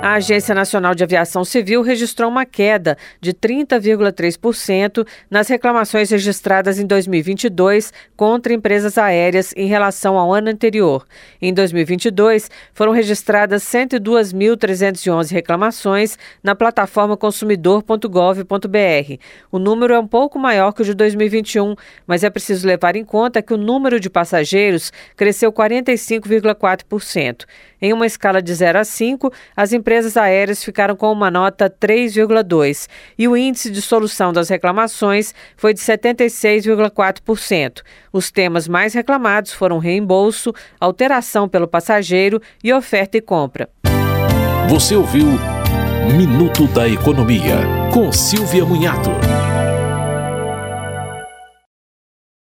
A Agência Nacional de Aviação Civil registrou uma queda de 30,3% nas reclamações registradas em 2022 contra empresas aéreas em relação ao ano anterior. Em 2022, foram registradas 102.311 reclamações na plataforma consumidor.gov.br. O número é um pouco maior que o de 2021, mas é preciso levar em conta que o número de passageiros cresceu 45,4%. Em uma escala de 0 a 5, as empresas aéreas ficaram com uma nota 3,2 e o índice de solução das reclamações foi de 76,4%. Os temas mais reclamados foram reembolso, alteração pelo passageiro e oferta e compra. Você ouviu Minuto da Economia, com Silvia Munhato.